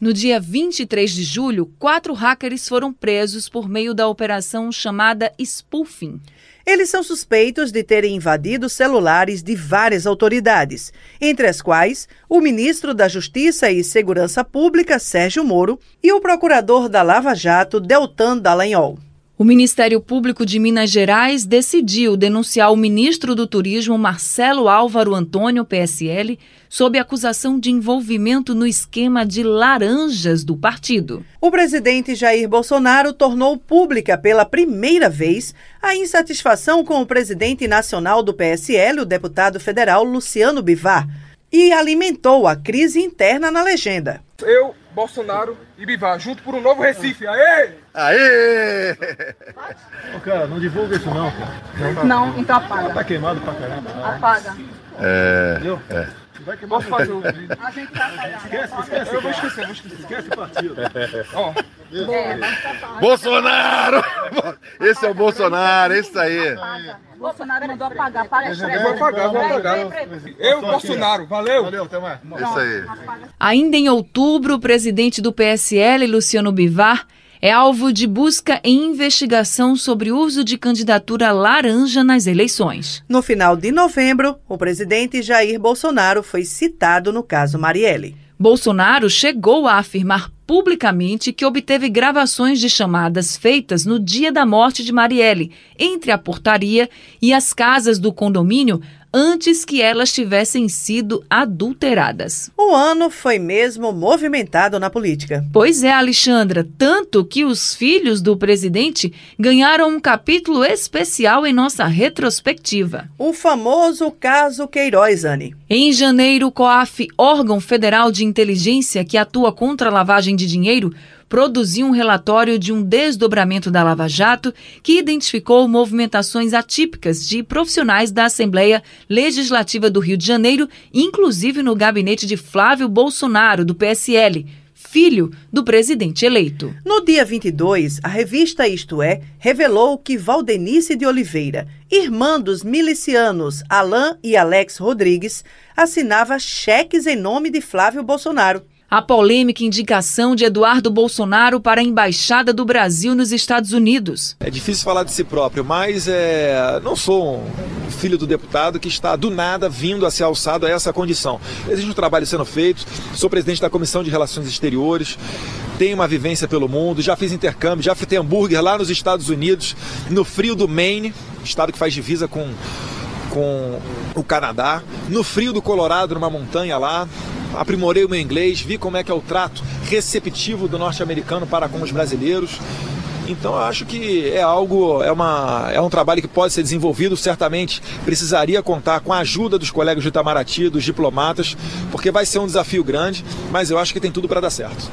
No dia 23 de julho, quatro hackers foram presos por meio da operação chamada Spoofing. Eles são suspeitos de terem invadido celulares de várias autoridades, entre as quais o ministro da Justiça e Segurança Pública, Sérgio Moro, e o procurador da Lava Jato, Deltan Dallagnol. O Ministério Público de Minas Gerais decidiu denunciar o ministro do Turismo, Marcelo Álvaro Antônio, PSL, sob acusação de envolvimento no esquema de laranjas do partido. O presidente Jair Bolsonaro tornou pública pela primeira vez a insatisfação com o presidente nacional do PSL, o deputado federal Luciano Bivar, e alimentou a crise interna na legenda. Eu, Bolsonaro e Bivar, junto por um novo Recife. Aê! Aê! Ô, cara, não divulga isso não, cara. Não, então apaga. Tá queimado pra caramba. Apaga. É. Entendeu? É. Vai queimar Posso fazer o vídeo? A gente vai apagar. Esquece, esquece. Eu vou esquecer, vou esquecer. Esquece o partido. Ó. É, Bolsonaro! Esse é o Bolsonaro, esse aí. Bolsonaro mandou apagar. Apaga as três. Vou apagar, vou apagar. Eu, Bolsonaro, valeu. Valeu, até mais. Isso aí. Ainda em outubro, o presidente do PSL, Luciano Bivar, é alvo de busca e investigação sobre uso de candidatura laranja nas eleições. No final de novembro, o presidente Jair Bolsonaro foi citado no caso Marielle. Bolsonaro chegou a afirmar publicamente que obteve gravações de chamadas feitas no dia da morte de Marielle, entre a portaria e as casas do condomínio, antes que elas tivessem sido adulteradas. O ano foi mesmo movimentado na política. Pois é, Alexandra, tanto que os filhos do presidente ganharam um capítulo especial em nossa retrospectiva. O famoso caso Queiroz, Anne. Em janeiro, o COAF, órgão federal de inteligência que atua contra a lavagem de dinheiro, produziu um relatório de um desdobramento da Lava Jato que identificou movimentações atípicas de profissionais da Assembleia Legislativa do Rio de Janeiro, inclusive no gabinete de Flávio Bolsonaro, do PSL filho do presidente eleito. No dia 22, a revista Isto É revelou que Valdenice de Oliveira, irmã dos milicianos Alain e Alex Rodrigues, assinava cheques em nome de Flávio Bolsonaro a polêmica indicação de Eduardo Bolsonaro para a embaixada do Brasil nos Estados Unidos. É difícil falar de si próprio, mas é, não sou um filho do deputado que está do nada vindo a ser alçado a essa condição. Existe um trabalho sendo feito, sou presidente da Comissão de Relações Exteriores, tenho uma vivência pelo mundo, já fiz intercâmbio, já fritei hambúrguer lá nos Estados Unidos, no frio do Maine, estado que faz divisa com, com o Canadá, no frio do Colorado, numa montanha lá, aprimorei o meu inglês, vi como é que é o trato receptivo do norte-americano para com os brasileiros. Então eu acho que é algo, é, uma, é um trabalho que pode ser desenvolvido, certamente precisaria contar com a ajuda dos colegas de Itamaraty, dos diplomatas, porque vai ser um desafio grande, mas eu acho que tem tudo para dar certo.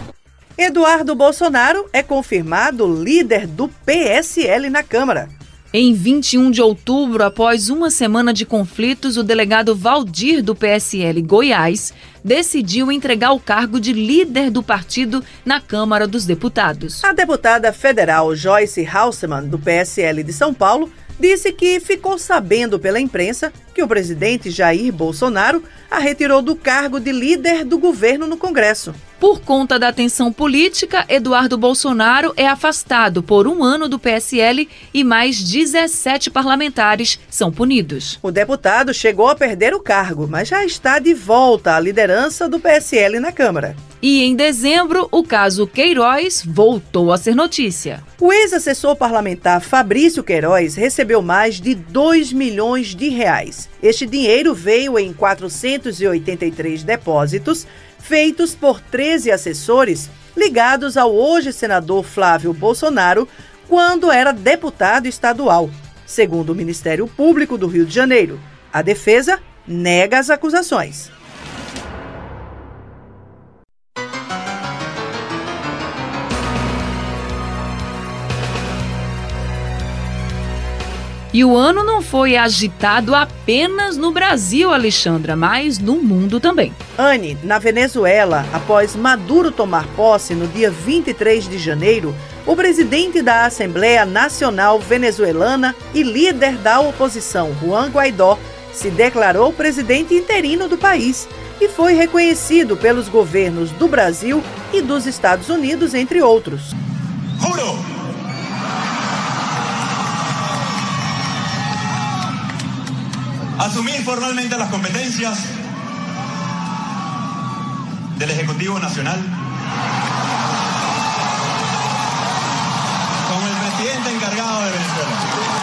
Eduardo Bolsonaro é confirmado líder do PSL na Câmara. Em 21 de outubro, após uma semana de conflitos, o delegado Valdir do PSL Goiás decidiu entregar o cargo de líder do partido na Câmara dos Deputados. A deputada federal Joyce Hausemann, do PSL de São Paulo, disse que ficou sabendo pela imprensa que o presidente Jair Bolsonaro a retirou do cargo de líder do governo no Congresso. Por conta da tensão política, Eduardo Bolsonaro é afastado por um ano do PSL e mais 17 parlamentares são punidos. O deputado chegou a perder o cargo, mas já está de volta à liderança do PSL na Câmara. E em dezembro, o caso Queiroz voltou a ser notícia. O ex-assessor parlamentar Fabrício Queiroz recebeu mais de 2 milhões de reais. Este dinheiro veio em 483 depósitos feitos por 13 assessores ligados ao hoje senador Flávio Bolsonaro quando era deputado estadual, segundo o Ministério Público do Rio de Janeiro. A defesa nega as acusações. E o ano não foi agitado apenas no Brasil, Alexandra, mas no mundo também. Anne, na Venezuela, após Maduro tomar posse no dia 23 de janeiro, o presidente da Assembleia Nacional Venezuelana e líder da oposição, Juan Guaidó, se declarou presidente interino do país e foi reconhecido pelos governos do Brasil e dos Estados Unidos, entre outros. Juro asumir formalmente las competencias del Ejecutivo Nacional como el presidente encargado de Venezuela.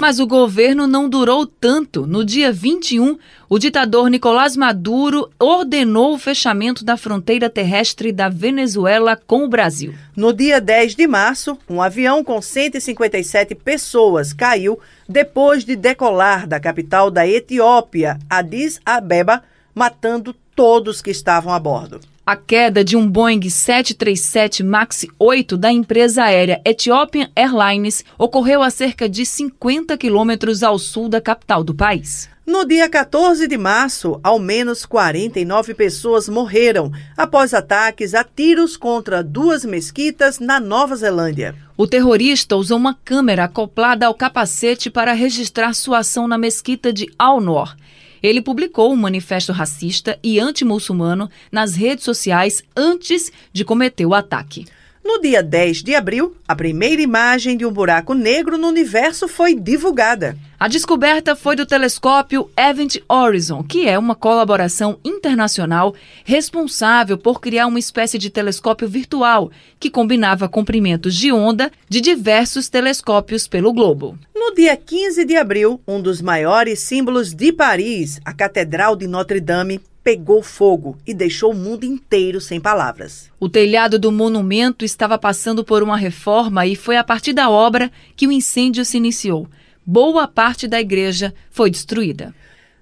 Mas o governo não durou tanto. No dia 21, o ditador Nicolás Maduro ordenou o fechamento da fronteira terrestre da Venezuela com o Brasil. No dia 10 de março, um avião com 157 pessoas caiu depois de decolar da capital da Etiópia, Addis Abeba, matando todos que estavam a bordo. A queda de um Boeing 737 MAX 8 da empresa aérea Ethiopian Airlines ocorreu a cerca de 50 quilômetros ao sul da capital do país. No dia 14 de março, ao menos 49 pessoas morreram após ataques a tiros contra duas mesquitas na Nova Zelândia. O terrorista usou uma câmera acoplada ao capacete para registrar sua ação na mesquita de Al-Noor. Ele publicou um manifesto racista e anti-muçulmano nas redes sociais antes de cometer o ataque. No dia 10 de abril, a primeira imagem de um buraco negro no universo foi divulgada. A descoberta foi do telescópio Event Horizon, que é uma colaboração internacional responsável por criar uma espécie de telescópio virtual que combinava comprimentos de onda de diversos telescópios pelo globo. No dia 15 de abril, um dos maiores símbolos de Paris, a Catedral de Notre-Dame, pegou fogo e deixou o mundo inteiro sem palavras. O telhado do monumento estava passando por uma reforma e foi a partir da obra que o incêndio se iniciou. Boa parte da igreja foi destruída.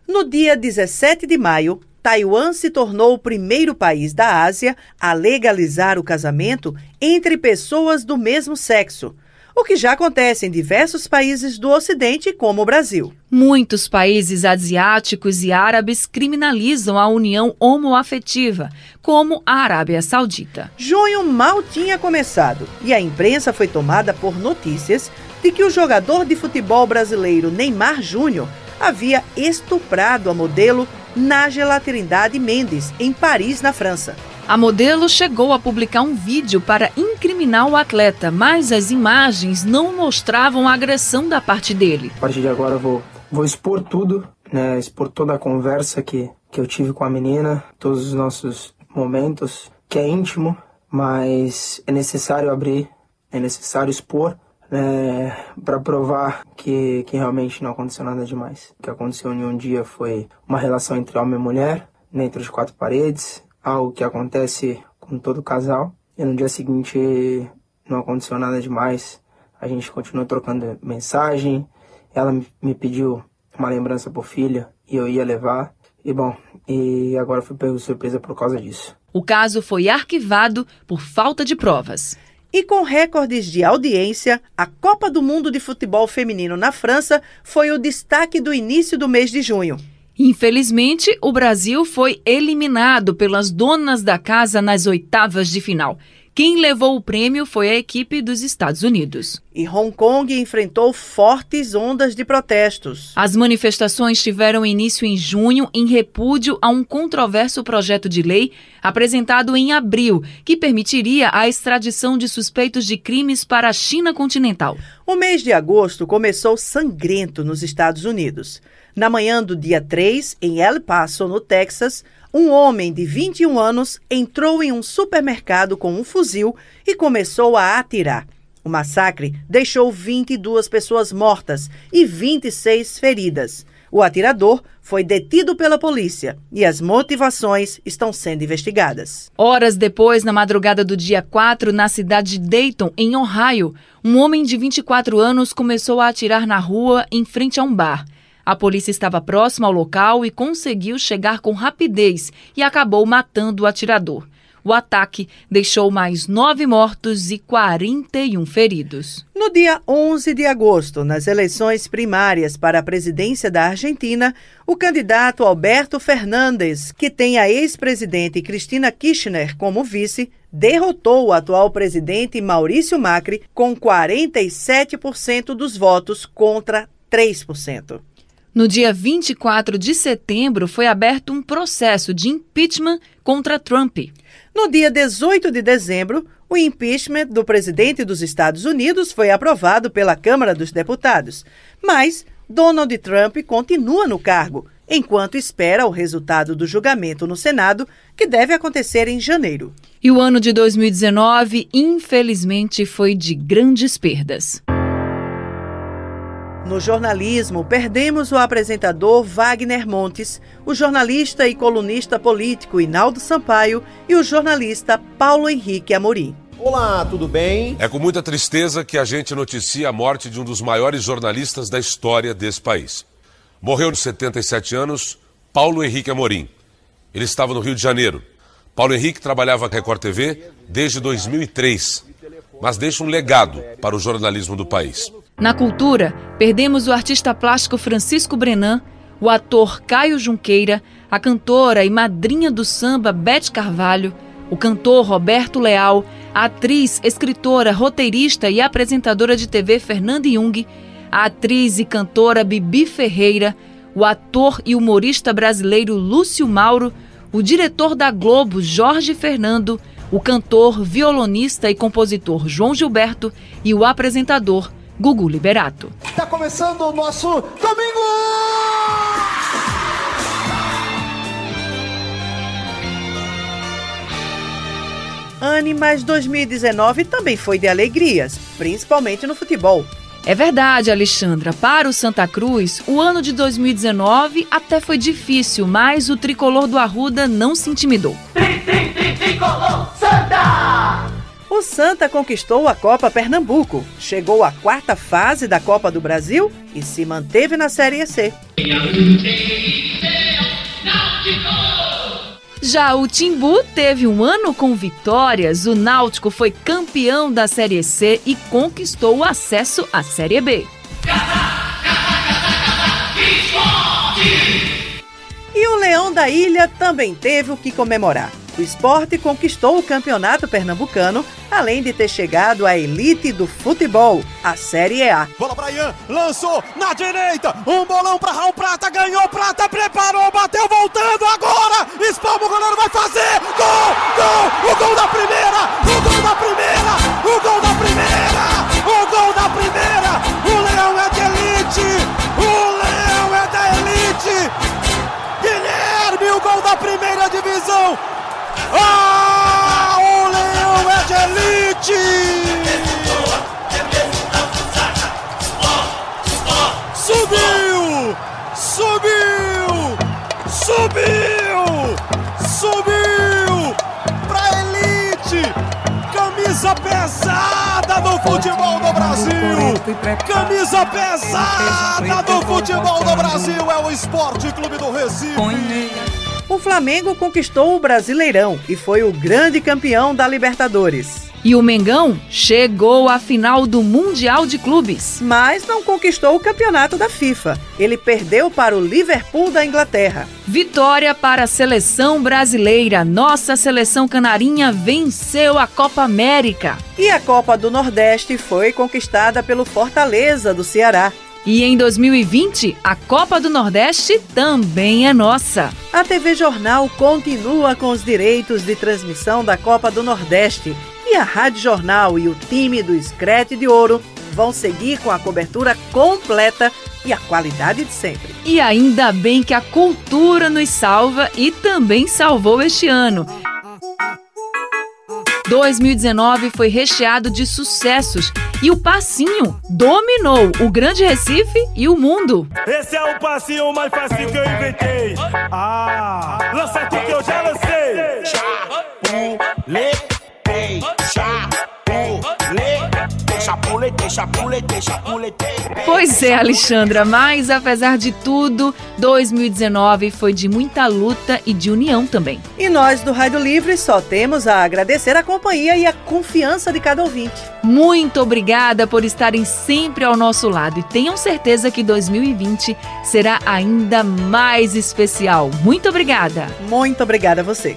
No dia 17 de maio, Taiwan se tornou o primeiro país da Ásia a legalizar o casamento entre pessoas do mesmo sexo o que já acontece em diversos países do Ocidente, como o Brasil. Muitos países asiáticos e árabes criminalizam a união homoafetiva, como a Arábia Saudita. Junho mal tinha começado e a imprensa foi tomada por notícias de que o jogador de futebol brasileiro Neymar Júnior havia estuprado a modelo Nájela Trindade Mendes, em Paris, na França. A modelo chegou a publicar um vídeo para incriminar o atleta, mas as imagens não mostravam a agressão da parte dele. A partir de agora eu vou, vou expor tudo, né, expor toda a conversa que, que eu tive com a menina, todos os nossos momentos, que é íntimo, mas é necessário abrir, é necessário expor né, para provar que, que realmente não aconteceu nada demais. O que aconteceu em um dia foi uma relação entre homem e mulher, dentro de quatro paredes, algo que acontece com todo casal. E no dia seguinte não aconteceu nada demais. A gente continuou trocando mensagem. Ela me pediu uma lembrança por filha e eu ia levar. E bom, e agora fui pego surpresa por causa disso. O caso foi arquivado por falta de provas. E com recordes de audiência, a Copa do Mundo de Futebol Feminino na França foi o destaque do início do mês de junho. Infelizmente, o Brasil foi eliminado pelas donas da casa nas oitavas de final. Quem levou o prêmio foi a equipe dos Estados Unidos. E Hong Kong enfrentou fortes ondas de protestos. As manifestações tiveram início em junho em repúdio a um controverso projeto de lei apresentado em abril, que permitiria a extradição de suspeitos de crimes para a China continental. O mês de agosto começou sangrento nos Estados Unidos. Na manhã do dia 3, em El Paso, no Texas, um homem de 21 anos entrou em um supermercado com um fuzil e começou a atirar. O massacre deixou 22 pessoas mortas e 26 feridas. O atirador foi detido pela polícia e as motivações estão sendo investigadas. Horas depois, na madrugada do dia 4, na cidade de Dayton, em Ohio, um homem de 24 anos começou a atirar na rua em frente a um bar. A polícia estava próxima ao local e conseguiu chegar com rapidez e acabou matando o atirador. O ataque deixou mais nove mortos e 41 feridos. No dia 11 de agosto, nas eleições primárias para a presidência da Argentina, o candidato Alberto Fernandes, que tem a ex-presidente Cristina Kirchner como vice, derrotou o atual presidente Maurício Macri com 47% dos votos contra 3%. No dia 24 de setembro, foi aberto um processo de impeachment contra Trump. No dia 18 de dezembro, o impeachment do presidente dos Estados Unidos foi aprovado pela Câmara dos Deputados. Mas Donald Trump continua no cargo, enquanto espera o resultado do julgamento no Senado, que deve acontecer em janeiro. E o ano de 2019, infelizmente, foi de grandes perdas. No jornalismo, perdemos o apresentador Wagner Montes, o jornalista e colunista político Inaldo Sampaio e o jornalista Paulo Henrique Amorim. Olá, tudo bem? É com muita tristeza que a gente noticia a morte de um dos maiores jornalistas da história desse país. Morreu aos 77 anos Paulo Henrique Amorim. Ele estava no Rio de Janeiro. Paulo Henrique trabalhava na Record TV desde 2003, mas deixa um legado para o jornalismo do país. Na cultura, perdemos o artista plástico Francisco Brenan, o ator Caio Junqueira, a cantora e madrinha do samba Beth Carvalho, o cantor Roberto Leal, a atriz, escritora, roteirista e apresentadora de TV Fernanda Jung, a atriz e cantora Bibi Ferreira, o ator e humorista brasileiro Lúcio Mauro, o diretor da Globo Jorge Fernando, o cantor, violonista e compositor João Gilberto e o apresentador Gugu Liberato. Está começando o nosso domingo! Anne, mas 2019 também foi de alegrias, principalmente no futebol. É verdade, Alexandra. Para o Santa Cruz, o ano de 2019 até foi difícil, mas o tricolor do Arruda não se intimidou. Tri, tri, tri, tricolor Santa! O Santa conquistou a Copa Pernambuco, chegou à quarta fase da Copa do Brasil e se manteve na Série C. Já o Timbu teve um ano com vitórias. O Náutico foi campeão da Série C e conquistou o acesso à Série B. Leão da Ilha também teve o que comemorar. O esporte conquistou o campeonato pernambucano, além de ter chegado à elite do futebol, a Série A. Bola para Ian, lançou na direita, um bolão para Raul Prata, ganhou Prata, preparou, bateu, voltando agora, espalma o goleiro, vai fazer, gol, gol, o gol da primeira, o gol da primeira, o gol da primeira, o gol da primeira, o Leão é de elite, o Leão é da elite, Da primeira divisão, ah, o Leão é de elite! Subiu! Subiu! Subiu! Subiu! Pra elite! Camisa pesada do futebol do Brasil! Camisa pesada do futebol do Brasil é o Esporte Clube do Recife! O Flamengo conquistou o Brasileirão e foi o grande campeão da Libertadores. E o Mengão chegou à final do Mundial de Clubes. Mas não conquistou o campeonato da FIFA. Ele perdeu para o Liverpool da Inglaterra. Vitória para a seleção brasileira. Nossa seleção canarinha venceu a Copa América. E a Copa do Nordeste foi conquistada pelo Fortaleza do Ceará. E em 2020, a Copa do Nordeste também é nossa. A TV Jornal continua com os direitos de transmissão da Copa do Nordeste. E a Rádio Jornal e o time do Screte de Ouro vão seguir com a cobertura completa e a qualidade de sempre. E ainda bem que a cultura nos salva e também salvou este ano. 2019 foi recheado de sucessos e o Passinho dominou o Grande Recife e o mundo. Esse é o passinho mais fácil que eu inventei. Ah, lança aqui que eu já lancei. Chapulete, chapulete, chapulete. Pois é, Alexandra, mas apesar de tudo, 2019 foi de muita luta e de união também. E nós do Rádio Livre só temos a agradecer a companhia e a confiança de cada ouvinte. Muito obrigada por estarem sempre ao nosso lado e tenham certeza que 2020 será ainda mais especial. Muito obrigada. Muito obrigada a você.